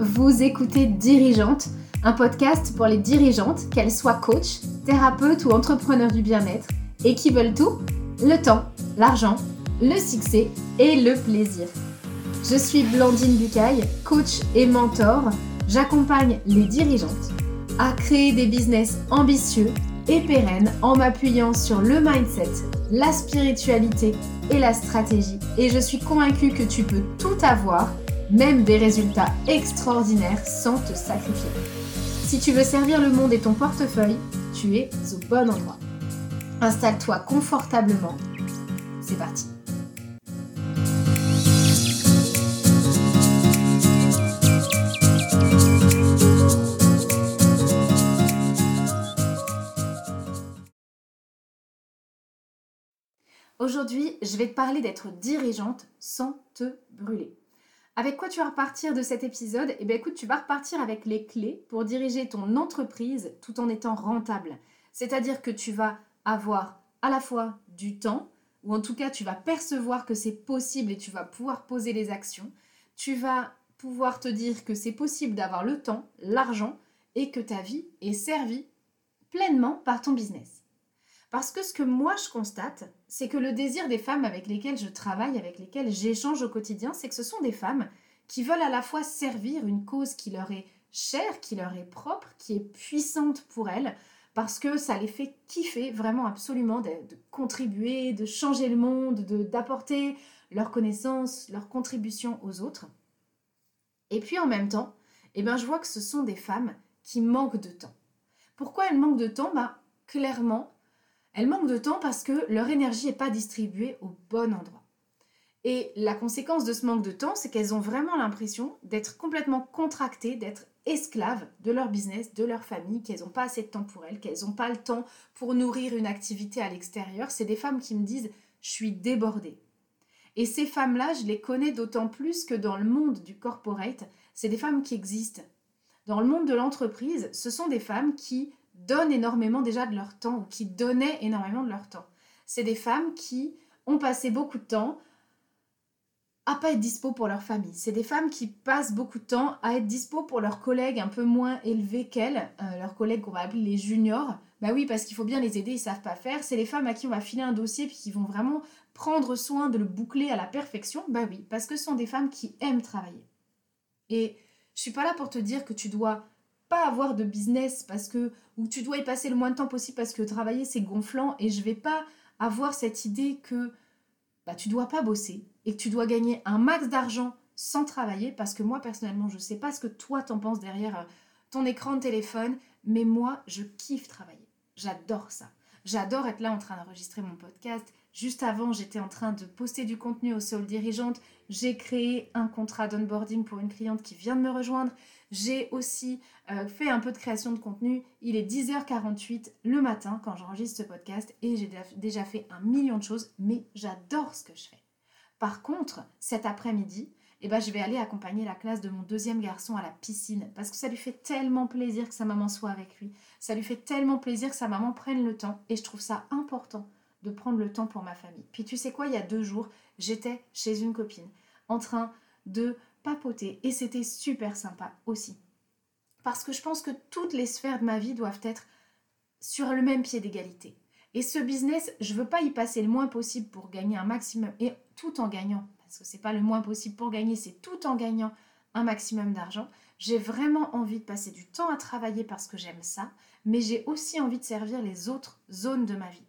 vous écoutez Dirigeante, un podcast pour les dirigeantes, qu'elles soient coach, thérapeutes ou entrepreneurs du bien-être, et qui veulent tout le temps, l'argent, le succès et le plaisir. Je suis Blandine Bucaille, coach et mentor. J'accompagne les dirigeantes à créer des business ambitieux et pérennes en m'appuyant sur le mindset, la spiritualité et la stratégie. Et je suis convaincue que tu peux tout avoir même des résultats extraordinaires sans te sacrifier. Si tu veux servir le monde et ton portefeuille, tu es au bon endroit. Installe-toi confortablement. C'est parti. Aujourd'hui, je vais te parler d'être dirigeante sans te brûler. Avec quoi tu vas repartir de cet épisode? Eh bien écoute, tu vas repartir avec les clés pour diriger ton entreprise tout en étant rentable. C'est-à-dire que tu vas avoir à la fois du temps, ou en tout cas tu vas percevoir que c'est possible et tu vas pouvoir poser les actions. Tu vas pouvoir te dire que c'est possible d'avoir le temps, l'argent et que ta vie est servie pleinement par ton business. Parce que ce que moi je constate, c'est que le désir des femmes avec lesquelles je travaille, avec lesquelles j'échange au quotidien, c'est que ce sont des femmes qui veulent à la fois servir une cause qui leur est chère, qui leur est propre, qui est puissante pour elles, parce que ça les fait kiffer vraiment absolument de, contribuer, de changer le monde, d'apporter leur connaissance, leur contribution aux autres. Et puis en même temps, eh ben, je vois que ce sont des femmes qui manquent de temps. Pourquoi elles manquent de temps? Bah, Clairement, elles manquent de temps parce que leur énergie n'est pas distribuée au bon endroit. Et la conséquence de ce manque de temps, c'est qu'elles ont vraiment l'impression d'être complètement contractées, d'être esclaves de leur business, de leur famille, qu'elles n'ont pas assez de temps pour elles, qu'elles n'ont pas le temps pour nourrir une activité à l'extérieur. C'est des femmes qui me disent je suis débordée. Et ces femmes-là, je les connais d'autant plus que dans le monde du corporate, c'est des femmes qui existent. Dans le monde de l'entreprise, ce sont des femmes qui donnent énormément déjà de leur temps ou qui donnaient énormément de leur temps. C'est des femmes qui ont passé beaucoup de temps à pas être dispo pour leur famille. C'est des femmes qui passent beaucoup de temps à être dispo pour leurs collègues un peu moins élevés qu'elles, euh, leurs collègues qu'on va appeler les juniors. Bah oui, parce qu'il faut bien les aider, ils savent pas faire. C'est les femmes à qui on va filer un dossier puis qui vont vraiment prendre soin de le boucler à la perfection. Bah oui, parce que ce sont des femmes qui aiment travailler. Et je suis pas là pour te dire que tu dois avoir de business parce que ou tu dois y passer le moins de temps possible parce que travailler c'est gonflant et je vais pas avoir cette idée que bah, tu dois pas bosser et que tu dois gagner un max d'argent sans travailler parce que moi personnellement je sais pas ce que toi t'en penses derrière euh, ton écran de téléphone mais moi je kiffe travailler. J'adore ça j'adore être là en train d'enregistrer mon podcast juste avant j'étais en train de poster du contenu au Soul Dirigeante j'ai créé un contrat d'onboarding pour une cliente qui vient de me rejoindre j'ai aussi euh, fait un peu de création de contenu. Il est 10h48 le matin quand j'enregistre ce podcast et j'ai déjà fait un million de choses, mais j'adore ce que je fais. Par contre, cet après-midi, eh ben, je vais aller accompagner la classe de mon deuxième garçon à la piscine parce que ça lui fait tellement plaisir que sa maman soit avec lui. Ça lui fait tellement plaisir que sa maman prenne le temps et je trouve ça important de prendre le temps pour ma famille. Puis tu sais quoi, il y a deux jours, j'étais chez une copine en train de papoter et c'était super sympa aussi. Parce que je pense que toutes les sphères de ma vie doivent être sur le même pied d'égalité. Et ce business, je veux pas y passer le moins possible pour gagner un maximum et tout en gagnant parce que c'est pas le moins possible pour gagner, c'est tout en gagnant un maximum d'argent. J'ai vraiment envie de passer du temps à travailler parce que j'aime ça, mais j'ai aussi envie de servir les autres zones de ma vie.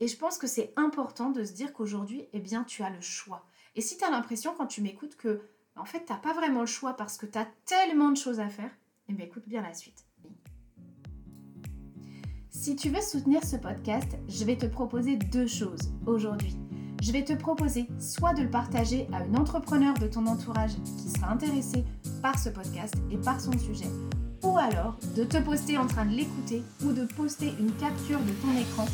Et je pense que c'est important de se dire qu'aujourd'hui, eh bien, tu as le choix. Et si tu as l'impression quand tu m'écoutes que en fait, tu n'as pas vraiment le choix parce que tu as tellement de choses à faire, eh bien écoute bien la suite. Si tu veux soutenir ce podcast, je vais te proposer deux choses aujourd'hui. Je vais te proposer soit de le partager à une entrepreneur de ton entourage qui sera intéressée par ce podcast et par son sujet, ou alors de te poster en train de l'écouter ou de poster une capture de ton écran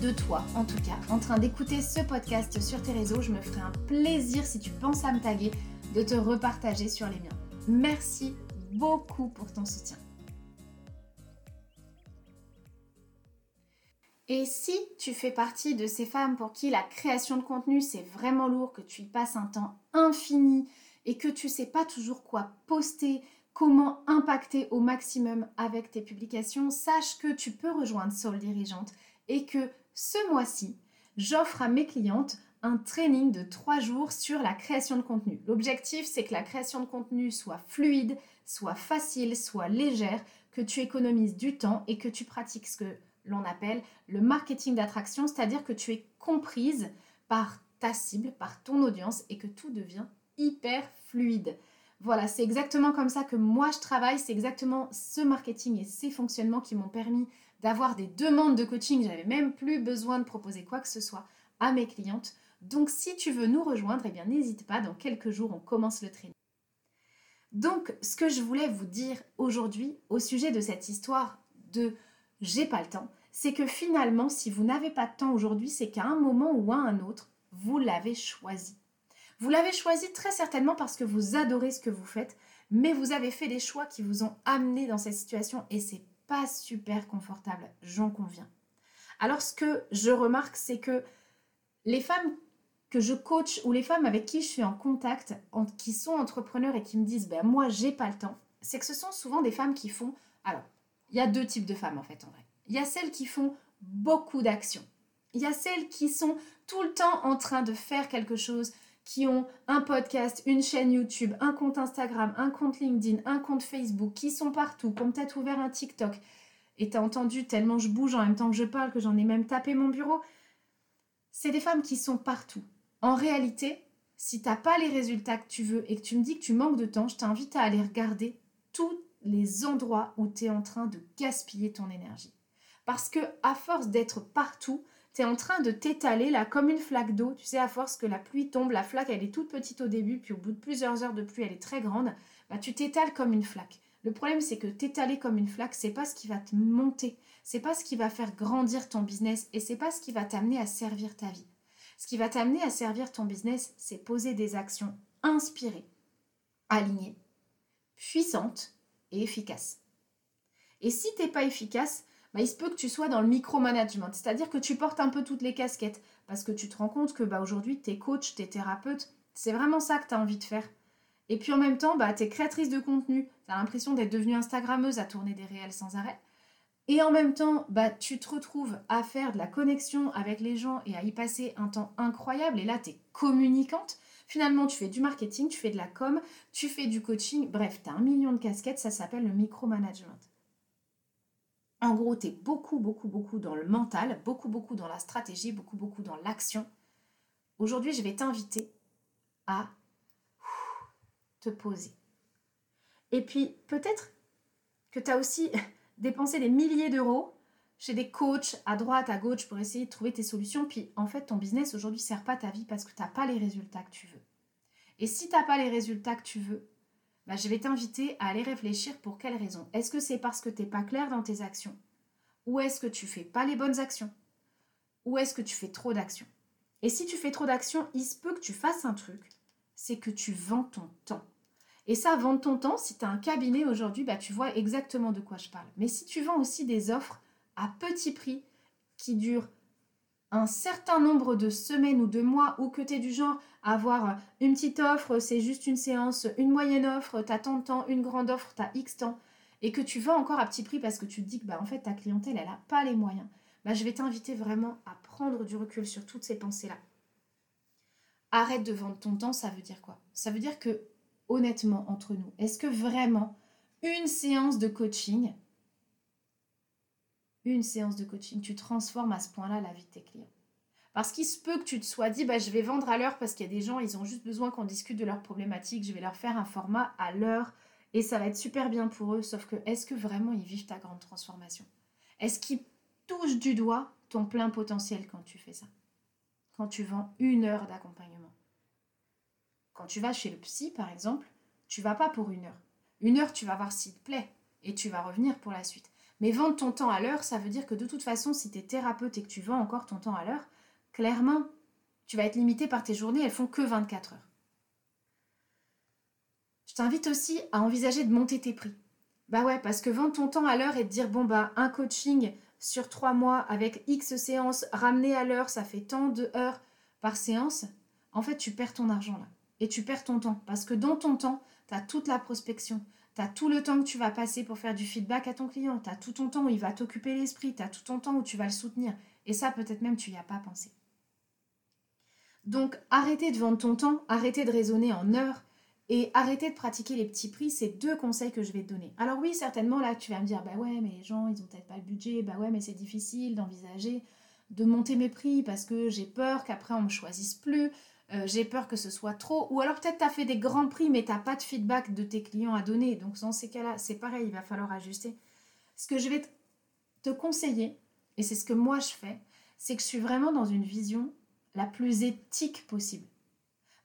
de toi, en tout cas, en train d'écouter ce podcast sur tes réseaux. Je me ferai un plaisir si tu penses à me taguer de te repartager sur les miens. Merci beaucoup pour ton soutien. Et si tu fais partie de ces femmes pour qui la création de contenu c'est vraiment lourd, que tu y passes un temps infini et que tu sais pas toujours quoi poster, comment impacter au maximum avec tes publications, sache que tu peux rejoindre Soul Dirigeante et que ce mois-ci, j'offre à mes clientes un training de trois jours sur la création de contenu. L'objectif, c'est que la création de contenu soit fluide, soit facile, soit légère, que tu économises du temps et que tu pratiques ce que l'on appelle le marketing d'attraction, c'est-à-dire que tu es comprise par ta cible, par ton audience et que tout devient hyper fluide. Voilà, c'est exactement comme ça que moi je travaille, c'est exactement ce marketing et ces fonctionnements qui m'ont permis d'avoir des demandes de coaching, j'avais même plus besoin de proposer quoi que ce soit à mes clientes. Donc si tu veux nous rejoindre, eh bien n'hésite pas, dans quelques jours on commence le training. Donc ce que je voulais vous dire aujourd'hui au sujet de cette histoire de j'ai pas le temps, c'est que finalement si vous n'avez pas de temps aujourd'hui, c'est qu'à un moment ou à un autre, vous l'avez choisi. Vous l'avez choisi très certainement parce que vous adorez ce que vous faites, mais vous avez fait des choix qui vous ont amené dans cette situation et c'est pas super confortable, j'en conviens. Alors ce que je remarque, c'est que les femmes que je coach ou les femmes avec qui je suis en contact, qui sont entrepreneurs et qui me disent ben moi j'ai pas le temps, c'est que ce sont souvent des femmes qui font. Alors, il y a deux types de femmes en fait en vrai. Il y a celles qui font beaucoup d'actions. Il y a celles qui sont tout le temps en train de faire quelque chose, qui ont un podcast, une chaîne YouTube, un compte Instagram, un compte LinkedIn, un compte Facebook, qui sont partout, qui ont peut-être ouvert un TikTok. Et t'as entendu tellement je bouge en même temps que je parle que j'en ai même tapé mon bureau. C'est des femmes qui sont partout. En réalité, si t'as pas les résultats que tu veux et que tu me dis que tu manques de temps, je t'invite à aller regarder tous les endroits où tu es en train de gaspiller ton énergie. Parce que à force d'être partout, tu es en train de t'étaler là comme une flaque d'eau. Tu sais, à force que la pluie tombe, la flaque elle est toute petite au début, puis au bout de plusieurs heures de pluie, elle est très grande. Bah, tu t'étales comme une flaque. Le problème, c'est que t'étaler comme une flaque, c'est pas ce qui va te monter, c'est pas ce qui va faire grandir ton business et c'est pas ce qui va t'amener à servir ta vie. Ce qui va t'amener à servir ton business, c'est poser des actions inspirées, alignées, puissantes et efficaces. Et si t'es pas efficace, bah, il se peut que tu sois dans le micromanagement, c'est-à-dire que tu portes un peu toutes les casquettes, parce que tu te rends compte que bah, aujourd'hui, tu es coach, tu es thérapeute, c'est vraiment ça que tu as envie de faire. Et puis en même temps, bah, tu es créatrice de contenu, tu as l'impression d'être devenue Instagrammeuse à tourner des réels sans arrêt. Et en même temps, bah, tu te retrouves à faire de la connexion avec les gens et à y passer un temps incroyable. Et là, tu es communicante. Finalement, tu fais du marketing, tu fais de la com, tu fais du coaching. Bref, tu as un million de casquettes, ça s'appelle le micromanagement. En gros, tu es beaucoup, beaucoup, beaucoup dans le mental, beaucoup, beaucoup dans la stratégie, beaucoup, beaucoup dans l'action. Aujourd'hui, je vais t'inviter à te poser. Et puis, peut-être que tu as aussi dépensé des milliers d'euros chez des coachs à droite, à gauche pour essayer de trouver tes solutions. Puis, en fait, ton business aujourd'hui ne sert pas ta vie parce que tu n'as pas les résultats que tu veux. Et si tu n'as pas les résultats que tu veux, bah, je vais t'inviter à aller réfléchir pour quelles raisons. Est-ce que c'est parce que tu n'es pas clair dans tes actions? Ou est-ce que tu fais pas les bonnes actions? Ou est-ce que tu fais trop d'actions? Et si tu fais trop d'actions, il se peut que tu fasses un truc, c'est que tu vends ton temps. Et ça, vendre ton temps, si tu as un cabinet aujourd'hui, bah, tu vois exactement de quoi je parle. Mais si tu vends aussi des offres à petit prix qui durent un certain nombre de semaines ou de mois ou que tu es du genre à avoir une petite offre, c'est juste une séance, une moyenne offre, tu as tant de temps, une grande offre, tu X temps, et que tu vends encore à petit prix parce que tu te dis que bah, en fait ta clientèle, elle n'a pas les moyens, bah, je vais t'inviter vraiment à prendre du recul sur toutes ces pensées-là. Arrête de vendre ton temps, ça veut dire quoi? Ça veut dire que, honnêtement, entre nous, est-ce que vraiment une séance de coaching, une séance de coaching, tu transformes à ce point-là la vie de tes clients. Parce qu'il se peut que tu te sois dit, bah, je vais vendre à l'heure parce qu'il y a des gens, ils ont juste besoin qu'on discute de leurs problématiques, je vais leur faire un format à l'heure et ça va être super bien pour eux. Sauf que, est-ce que vraiment ils vivent ta grande transformation? Est-ce qu'ils touchent du doigt ton plein potentiel quand tu fais ça? Quand tu vends une heure d'accompagnement Quand tu vas chez le psy, par exemple, tu vas pas pour une heure. Une heure, tu vas voir s'il te plaît et tu vas revenir pour la suite. Mais vendre ton temps à l'heure, ça veut dire que de toute façon, si tu es thérapeute et que tu vends encore ton temps à l'heure, clairement, tu vas être limité par tes journées, elles font que 24 heures. Je t'invite aussi à envisager de monter tes prix. Bah ouais, parce que vendre ton temps à l'heure et te dire, bon bah, un coaching sur trois mois avec X séances ramené à l'heure, ça fait tant de heures par séance, en fait, tu perds ton argent là. et tu perds ton temps. Parce que dans ton temps, tu as toute la prospection, tu as tout le temps que tu vas passer pour faire du feedback à ton client, tu as tout ton temps où il va t'occuper l'esprit, tu as tout ton temps où tu vas le soutenir. Et ça, peut-être même, tu n'y as pas pensé. Donc, arrêtez de vendre ton temps, arrêtez de raisonner en heures et arrêtez de pratiquer les petits prix. C'est deux conseils que je vais te donner. Alors oui, certainement, là, tu vas me dire, bah ouais, mais les gens, ils ont peut-être pas le budget, bah ouais, mais c'est difficile d'envisager de monter mes prix parce que j'ai peur qu'après on me choisisse plus, euh, j'ai peur que ce soit trop, ou alors peut-être tu as fait des grands prix mais tu n'as pas de feedback de tes clients à donner. Donc dans ces cas-là, c'est pareil, il va falloir ajuster. Ce que je vais te conseiller, et c'est ce que moi je fais, c'est que je suis vraiment dans une vision la plus éthique possible.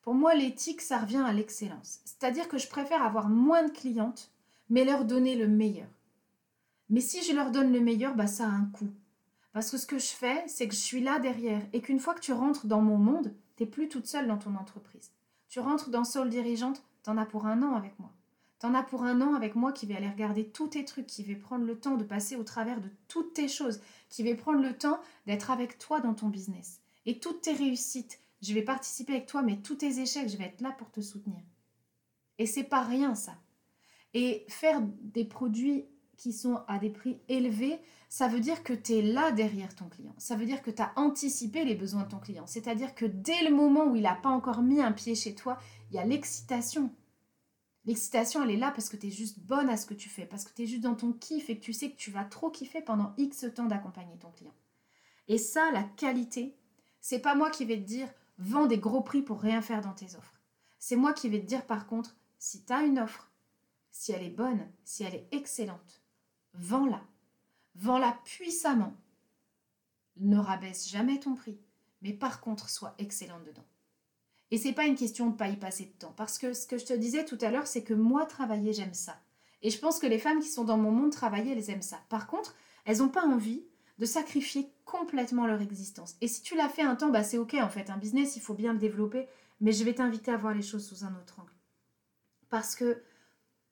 Pour moi, l'éthique, ça revient à l'excellence. C'est-à-dire que je préfère avoir moins de clientes, mais leur donner le meilleur. Mais si je leur donne le meilleur, bah, ça a un coût. Parce que ce que je fais, c'est que je suis là derrière et qu'une fois que tu rentres dans mon monde, tu n'es plus toute seule dans ton entreprise. Tu rentres dans Soul Dirigeante, tu en as pour un an avec moi. Tu en as pour un an avec moi qui vais aller regarder tous tes trucs, qui vais prendre le temps de passer au travers de toutes tes choses, qui vais prendre le temps d'être avec toi dans ton business. Et toutes tes réussites, je vais participer avec toi, mais tous tes échecs, je vais être là pour te soutenir. Et c'est pas rien ça. Et faire des produits qui sont à des prix élevés, ça veut dire que tu es là derrière ton client. Ça veut dire que tu as anticipé les besoins de ton client. C'est-à-dire que dès le moment où il n'a pas encore mis un pied chez toi, il y a l'excitation. L'excitation, elle est là parce que tu es juste bonne à ce que tu fais, parce que tu es juste dans ton kiff et que tu sais que tu vas trop kiffer pendant X temps d'accompagner ton client. Et ça, la qualité, c'est pas moi qui vais te dire vends des gros prix pour rien faire dans tes offres. C'est moi qui vais te dire par contre, si tu as une offre, si elle est bonne, si elle est excellente, vends-la. Vends-la puissamment. Ne rabaisse jamais ton prix, mais par contre, sois excellente dedans. Et c'est pas une question de pas y passer de temps, parce que ce que je te disais tout à l'heure, c'est que moi, travailler, j'aime ça. Et je pense que les femmes qui sont dans mon monde travailler, elles aiment ça. Par contre, elles n'ont pas envie de sacrifier complètement leur existence. Et si tu l'as fait un temps, bah c'est ok en fait. Un business, il faut bien le développer, mais je vais t'inviter à voir les choses sous un autre angle. Parce que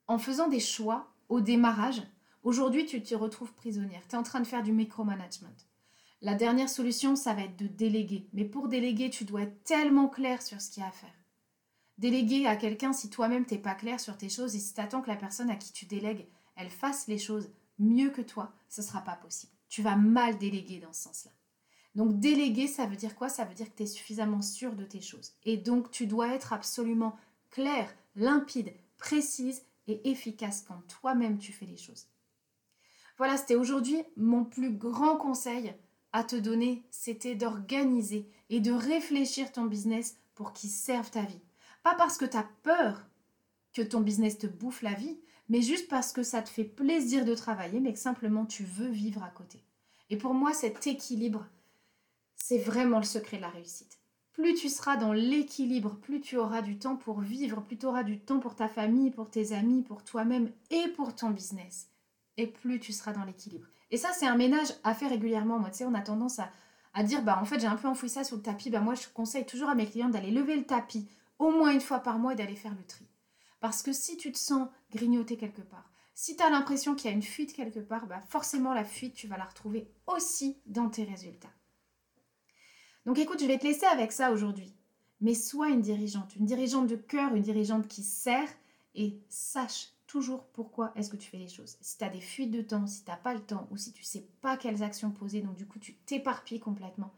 en faisant des choix au démarrage, Aujourd'hui, tu te retrouves prisonnière. Tu es en train de faire du micromanagement. La dernière solution, ça va être de déléguer. Mais pour déléguer, tu dois être tellement clair sur ce qu'il y a à faire. Déléguer à quelqu'un si toi-même t'es pas clair sur tes choses et si tu attends que la personne à qui tu délègues, elle fasse les choses mieux que toi, ce ne sera pas possible. Tu vas mal déléguer dans ce sens-là. Donc déléguer, ça veut dire quoi? Ça veut dire que tu es suffisamment sûr de tes choses. Et donc tu dois être absolument clair, limpide, précise et efficace quand toi-même tu fais les choses. Voilà, c'était aujourd'hui mon plus grand conseil à te donner, c'était d'organiser et de réfléchir ton business pour qu'il serve ta vie. Pas parce que tu as peur que ton business te bouffe la vie, mais juste parce que ça te fait plaisir de travailler, mais que simplement tu veux vivre à côté. Et pour moi, cet équilibre, c'est vraiment le secret de la réussite. Plus tu seras dans l'équilibre, plus tu auras du temps pour vivre, plus tu auras du temps pour ta famille, pour tes amis, pour toi-même et pour ton business et plus tu seras dans l'équilibre. Et ça, c'est un ménage à faire régulièrement. Moi, tu sais, on a tendance à, dire, bah en fait, j'ai un peu enfoui ça sous le tapis. Bah moi, je conseille toujours à mes clients d'aller lever le tapis au moins une fois par mois et d'aller faire le tri. Parce que si tu te sens grignoter quelque part, si tu as l'impression qu'il y a une fuite quelque part, bah forcément la fuite, tu vas la retrouver aussi dans tes résultats. Donc écoute, je vais te laisser avec ça aujourd'hui. Mais sois une dirigeante, une dirigeante de cœur, une dirigeante qui sert et sache toujours pourquoi est-ce que tu fais les choses. Si tu as des fuites de temps, si tu n'as pas le temps ou si tu sais pas quelles actions poser, donc du coup tu t'éparpilles complètement,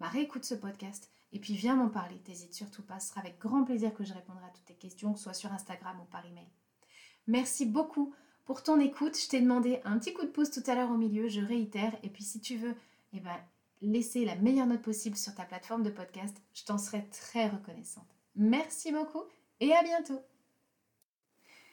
bah réécoute ce podcast et puis viens m'en parler. T'hésites surtout pas, ce sera avec grand plaisir que je répondrai à toutes tes questions, soit sur Instagram ou par email. Merci beaucoup pour ton écoute. Je t'ai demandé un petit coup de pouce tout à l'heure au milieu, je réitère. Et puis si tu veux, eh ben, laisser la meilleure note possible sur ta plateforme de podcast, je t'en serai très reconnaissante. Merci beaucoup et à bientôt